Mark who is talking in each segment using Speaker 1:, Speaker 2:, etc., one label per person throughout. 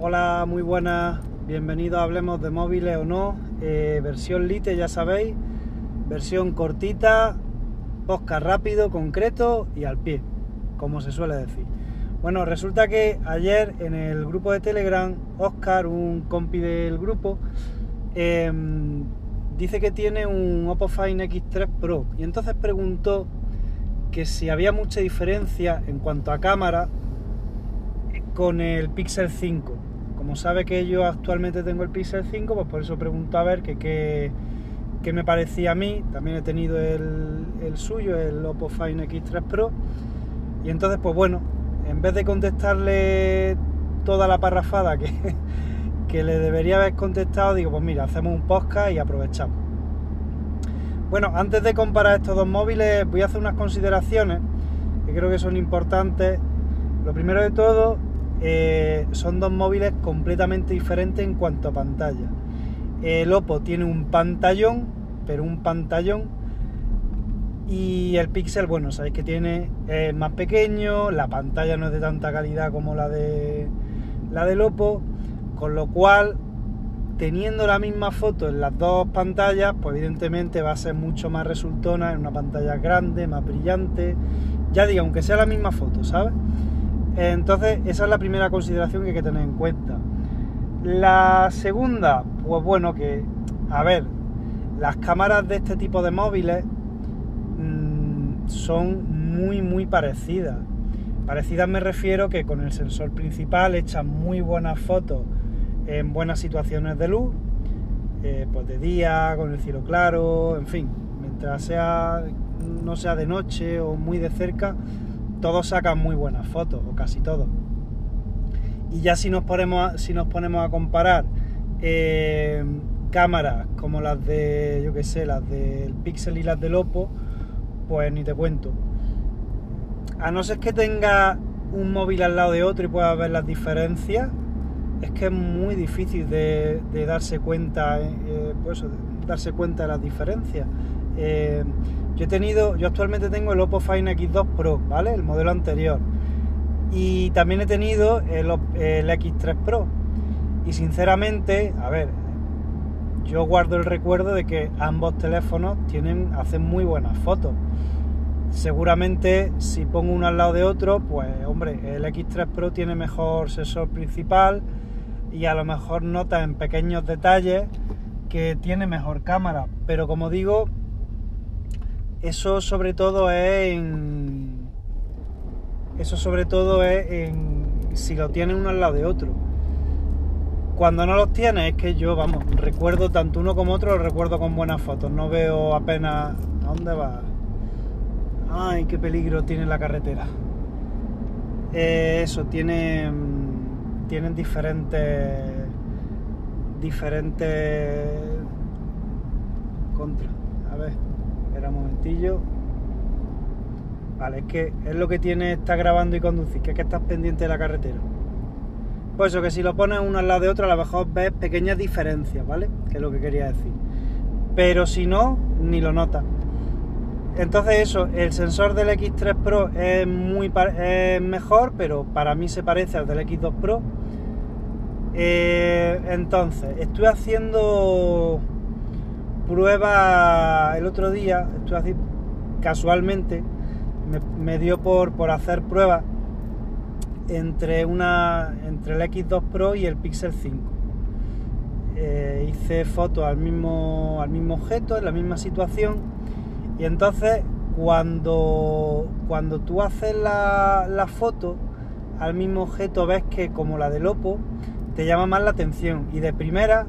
Speaker 1: Hola, muy buenas, bienvenidos a Hablemos de Móviles o no, eh, versión Lite ya sabéis, versión cortita, podcast rápido, concreto y al pie, como se suele decir. Bueno, resulta que ayer en el grupo de Telegram, Oscar, un compi del grupo, em, dice que tiene un Oppo Find X3 Pro. Y entonces preguntó que si había mucha diferencia en cuanto a cámara con el Pixel 5. Como sabe que yo actualmente tengo el Pixel 5, pues por eso pregunto a ver qué me parecía a mí. También he tenido el, el suyo, el Oppo Find X3 Pro. Y entonces, pues bueno, en vez de contestarle toda la parrafada que, que le debería haber contestado, digo, pues mira, hacemos un podcast y aprovechamos. Bueno, antes de comparar estos dos móviles, voy a hacer unas consideraciones que creo que son importantes. Lo primero de todo, eh, son dos móviles completamente diferentes en cuanto a pantalla. El Oppo tiene un pantallón, pero un pantallón. Y el Pixel, bueno, sabéis que tiene más pequeño, la pantalla no es de tanta calidad como la de la del Oppo, con lo cual teniendo la misma foto en las dos pantallas, pues evidentemente va a ser mucho más resultona en una pantalla grande, más brillante. Ya digo, aunque sea la misma foto, ¿sabes? Entonces, esa es la primera consideración que hay que tener en cuenta. La segunda, pues bueno, que, a ver, las cámaras de este tipo de móviles mmm, son muy, muy parecidas. Parecidas me refiero que con el sensor principal echan muy buenas fotos en buenas situaciones de luz, eh, pues de día, con el cielo claro, en fin, mientras sea no sea de noche o muy de cerca, todos sacan muy buenas fotos, o casi todos. Y ya si nos ponemos a, si nos ponemos a comparar eh, cámaras como las de, yo que sé, las del Pixel y las del Oppo, pues ni te cuento. A no ser que tenga un móvil al lado de otro y puedas ver las diferencias, es que es muy difícil de, darse cuenta, eh, pues, darse cuenta de las diferencias. Eh, yo he tenido, yo actualmente tengo el Oppo Find X2 Pro, ¿vale? El modelo anterior. Y también he tenido el, el X3 Pro. Y sinceramente, a ver, yo guardo el recuerdo de que ambos teléfonos tienen, hacen muy buenas fotos. Seguramente si pongo uno al lado de otro, pues hombre, el X3 Pro tiene mejor sensor principal y a lo mejor nota en pequeños detalles que tiene mejor cámara. Pero como digo, eso sobre todo es en. Eso sobre todo es en. Si lo tiene uno al lado de otro. Cuando no los tiene, es que yo, vamos, recuerdo tanto uno como otro, lo recuerdo con buenas fotos. No veo apenas. ¿A dónde va? Ay, qué peligro tiene la carretera. Eh, eso, tiene. Tienen diferentes. Diferentes. Contra. A ver un momentillo. Vale, es que es lo que tiene estar grabando y conducir, que es que estás pendiente de la carretera. Pues eso, que si lo pones uno al lado de otro, a lo mejor ves pequeñas diferencias, ¿vale? Que es lo que quería decir. Pero si no, ni lo notas. Entonces eso, el sensor del X3 Pro es muy es mejor, pero para mí se parece al del X2 Pro. Eh, entonces, estoy haciendo prueba el otro día, estoy así casualmente, me, dio por, por hacer pruebas entre, una, entre el X2 Pro y el Pixel 5. Eh, hice fotos al mismo, al mismo objeto, en la misma situación, y entonces cuando, cuando tú haces la, la foto al mismo objeto ves que como la del Oppo te llama más la atención y de primera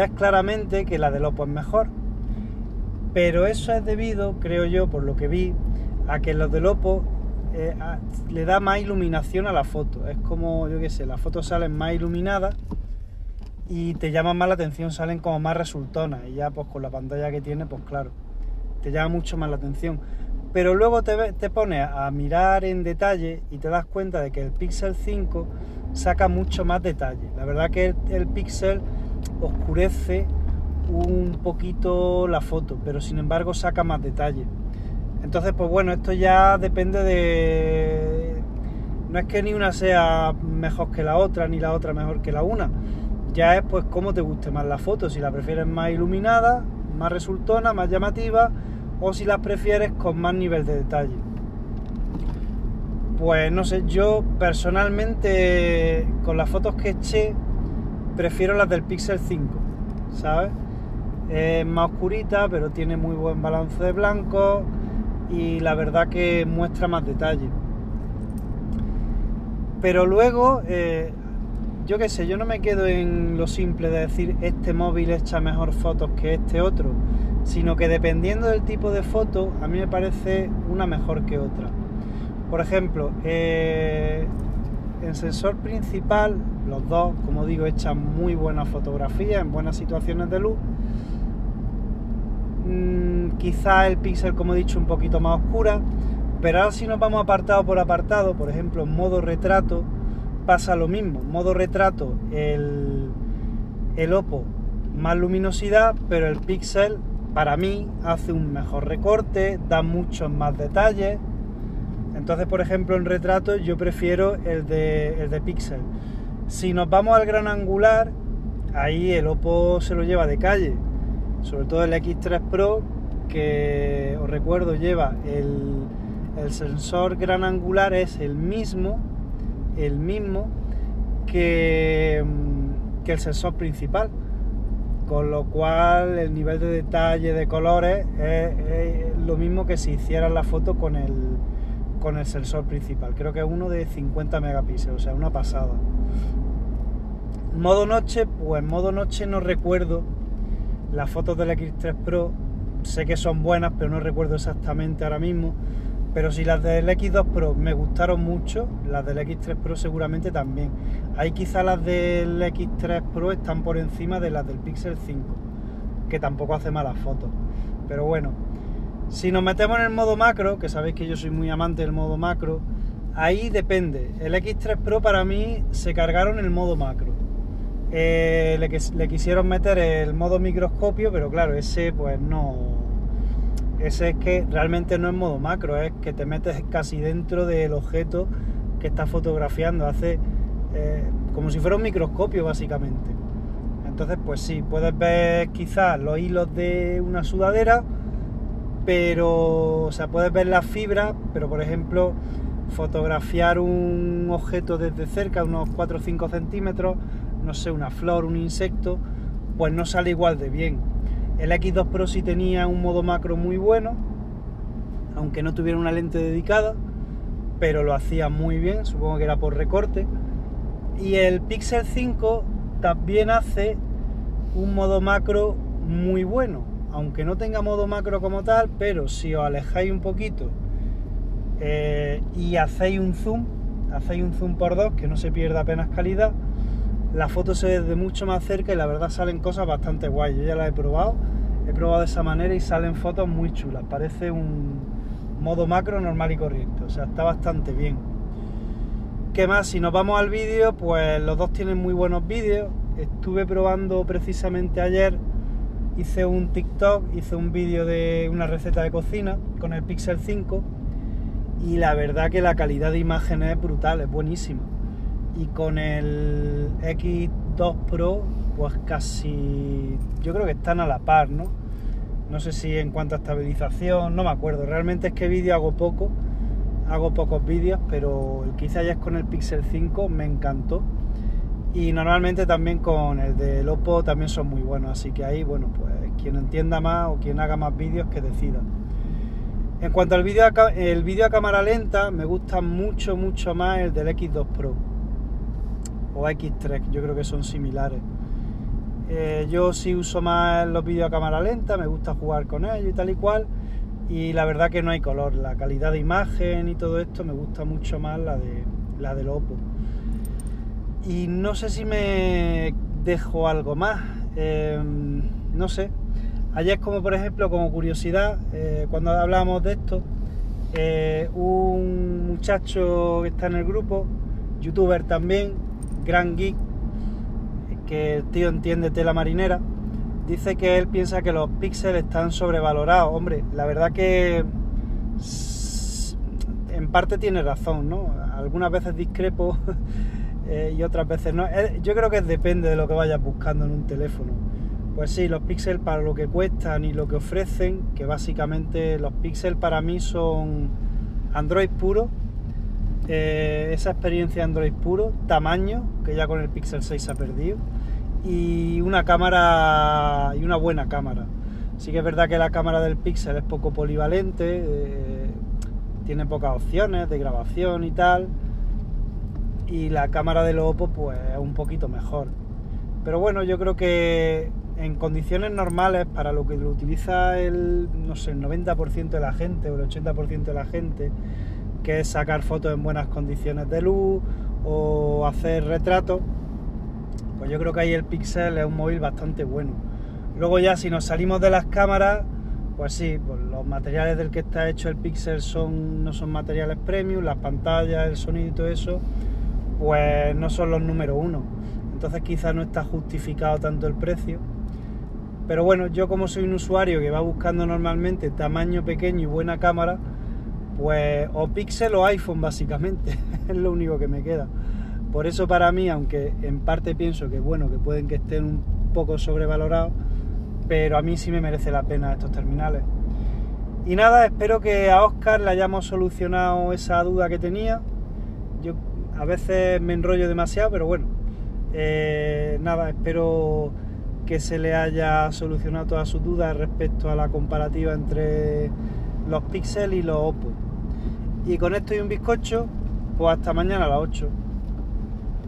Speaker 1: ves claramente que la del Oppo es mejor. Pero eso es debido, creo yo, por lo que vi, a que los del Oppo eh, le da más iluminación a la foto. Es como, yo qué sé, las fotos salen más iluminadas y te llaman más la atención, salen como más resultonas. Y ya pues con la pantalla que tiene, pues claro, te llama mucho más la atención. Pero luego te, te pones a mirar en detalle y te das cuenta de que el Pixel 5 saca mucho más detalle. La verdad que el, el Pixel oscurece un poquito la foto, pero sin embargo saca más detalle. Entonces, pues bueno, esto ya depende de, no es que ni una sea mejor que la otra, ni la otra mejor que la una. Ya es pues cómo te guste más la foto, si la prefieres más iluminada, más resultona, más llamativa, o si las prefieres con más nivel de detalle. Pues no sé, yo personalmente con las fotos que eché prefiero las del Pixel 5, ¿sabes? Es más oscurita, pero tiene muy buen balance de blanco y la verdad que muestra más detalle. Pero luego, eh, yo qué sé, yo no me quedo en lo simple de decir este móvil echa mejor fotos que este otro, sino que dependiendo del tipo de foto, a mí me parece una mejor que otra. Por ejemplo, eh, el sensor principal, los dos, como digo, echan muy buena fotografía en buenas situaciones de luz. Mm, quizá el píxel, como he dicho, un poquito más oscura, pero ahora si nos vamos apartado por apartado, por ejemplo, en modo retrato, pasa lo mismo. En modo retrato, el, el Oppo más luminosidad, pero el Pixel para mí hace un mejor recorte, da muchos más detalles. Entonces, por ejemplo, en retrato yo prefiero el de, el de Pixel. Si nos vamos al gran angular, ahí el Oppo se lo lleva de calle. Sobre todo el X3 Pro, que os recuerdo lleva el, el sensor gran angular es el mismo, el mismo que, mm, que el sensor principal. Con lo cual el nivel de detalle de colores es, lo mismo que si hicieran la foto con el, con el sensor principal. Creo que uno de 50 megapíxeles, o sea, una pasada. Modo noche, pues modo noche no recuerdo las fotos del X3 Pro. Sé que son buenas, pero no recuerdo exactamente ahora mismo. Pero si las del X2 Pro me gustaron mucho, las del X3 Pro seguramente también. Ahí quizá las del X3 Pro están por encima de las del Pixel 5, que tampoco hace malas fotos. Pero bueno, si nos metemos en el modo macro, que sabéis que yo soy muy amante del modo macro, ahí depende. El X3 Pro para mí se cargaron el modo macro. Eh, le, quisieron meter el modo microscopio, pero claro, ese pues no, ese es que realmente no es modo macro, es que te metes casi dentro del objeto que estás fotografiando, hace eh, como si fuera un microscopio básicamente. Entonces, pues sí, puedes ver quizás los hilos de una sudadera, pero, o sea, puedes ver las fibras, pero por ejemplo, fotografiar un objeto desde cerca, unos 4 o 5 centímetros, no sé, una flor, un insecto, pues no sale igual de bien el X2 Pro sí tenía un modo macro muy bueno, aunque no tuviera una lente dedicada, pero lo hacía muy bien, supongo que era por recorte. Y el Pixel 5 también hace un modo macro muy bueno, aunque no tenga modo macro como tal, pero si os alejáis un poquito eh, y hacéis un zoom, hacéis un zoom por dos, que no se pierda apenas calidad, la foto se ve de mucho más cerca y la verdad salen cosas bastante guay. Yo ya la he probado, he probado de esa manera y salen fotos muy chulas. Parece un modo macro normal y corriente, o sea, está bastante bien. ¿Qué más? Si nos vamos al vídeo, pues los dos tienen muy buenos vídeos. Estuve probando precisamente ayer, hice un TikTok, hice un vídeo de una receta de cocina con el Pixel 5 y la verdad que la calidad de imagen es brutal, es buenísima y con el X2 Pro pues casi yo creo que están a la par, ¿no? No sé si en cuanto a estabilización, no me acuerdo. Realmente es que vídeo hago poco, hago pocos vídeos, pero el que hice ayer con el Pixel 5 me encantó. Y normalmente también con el de Oppo también son muy buenos, así que ahí, bueno, pues quien entienda más o quien haga más vídeos que decida. En cuanto al vídeo el vídeo a cámara lenta, me gusta mucho, mucho más el del X2 Pro o X3, yo creo que son similares. Eh, yo sí uso más los vídeos a cámara lenta, me gusta jugar con ellos y tal y cual. Y la verdad que no hay color, la calidad de imagen y todo esto me gusta mucho más la de la del Oppo. Y no sé si me dejo algo más, em, no sé. Ayer como por ejemplo, como curiosidad, eh, cuando hablamos de esto, eh, un muchacho que está en el grupo, youtuber también, Gran Geek, que el tío entiende tela marinera, dice que él piensa que los píxeles están sobrevalorados. Hombre, la verdad que en parte tiene razón, ¿no? algunas veces discrepo eh, y otras veces no. yo creo que depende de lo que vayas buscando en un teléfono. Pues sí, los píxeles para lo que cuestan y lo que ofrecen, que básicamente los píxeles para mí son Android puro, eh, esa experiencia Android puro, tamaño, que ya con el Pixel 6 se ha perdido, y una cámara, y una buena cámara. Sí que es verdad que la cámara del Pixel es poco polivalente, eh, tiene pocas opciones de grabación y tal, y la cámara del Oppo pues es un poquito mejor. Pero bueno, yo creo que en condiciones normales, para lo que lo utiliza el, no sé, el 90% de la gente o el 80% de la gente, que es sacar fotos en buenas condiciones de luz o hacer retratos, pues yo creo que ahí el Pixel es un móvil bastante bueno. Luego ya si nos salimos de las cámaras, pues sí, pues los materiales del que está hecho el Pixel son, no son materiales premium, las pantallas, el sonido y todo eso, pues no son los número uno. Entonces quizás no está justificado tanto el precio pero bueno, yo como soy un usuario que va buscando normalmente tamaño pequeño y buena cámara, pues o Pixel o iPhone básicamente, es lo único que me queda. Por eso para mí, aunque en parte pienso que bueno, que pueden que estén un poco sobrevalorados, pero a mí sí me merece la pena estos terminales. Y nada, espero que a Oscar le hayamos solucionado esa duda que tenía. A veces me enrollo demasiado, pero bueno, eh, nada, espero que se le haya solucionado todas sus dudas respecto a la comparativa entre los Pixel y los Oppo. Y con esto y un bizcocho, pues hasta mañana a las 8.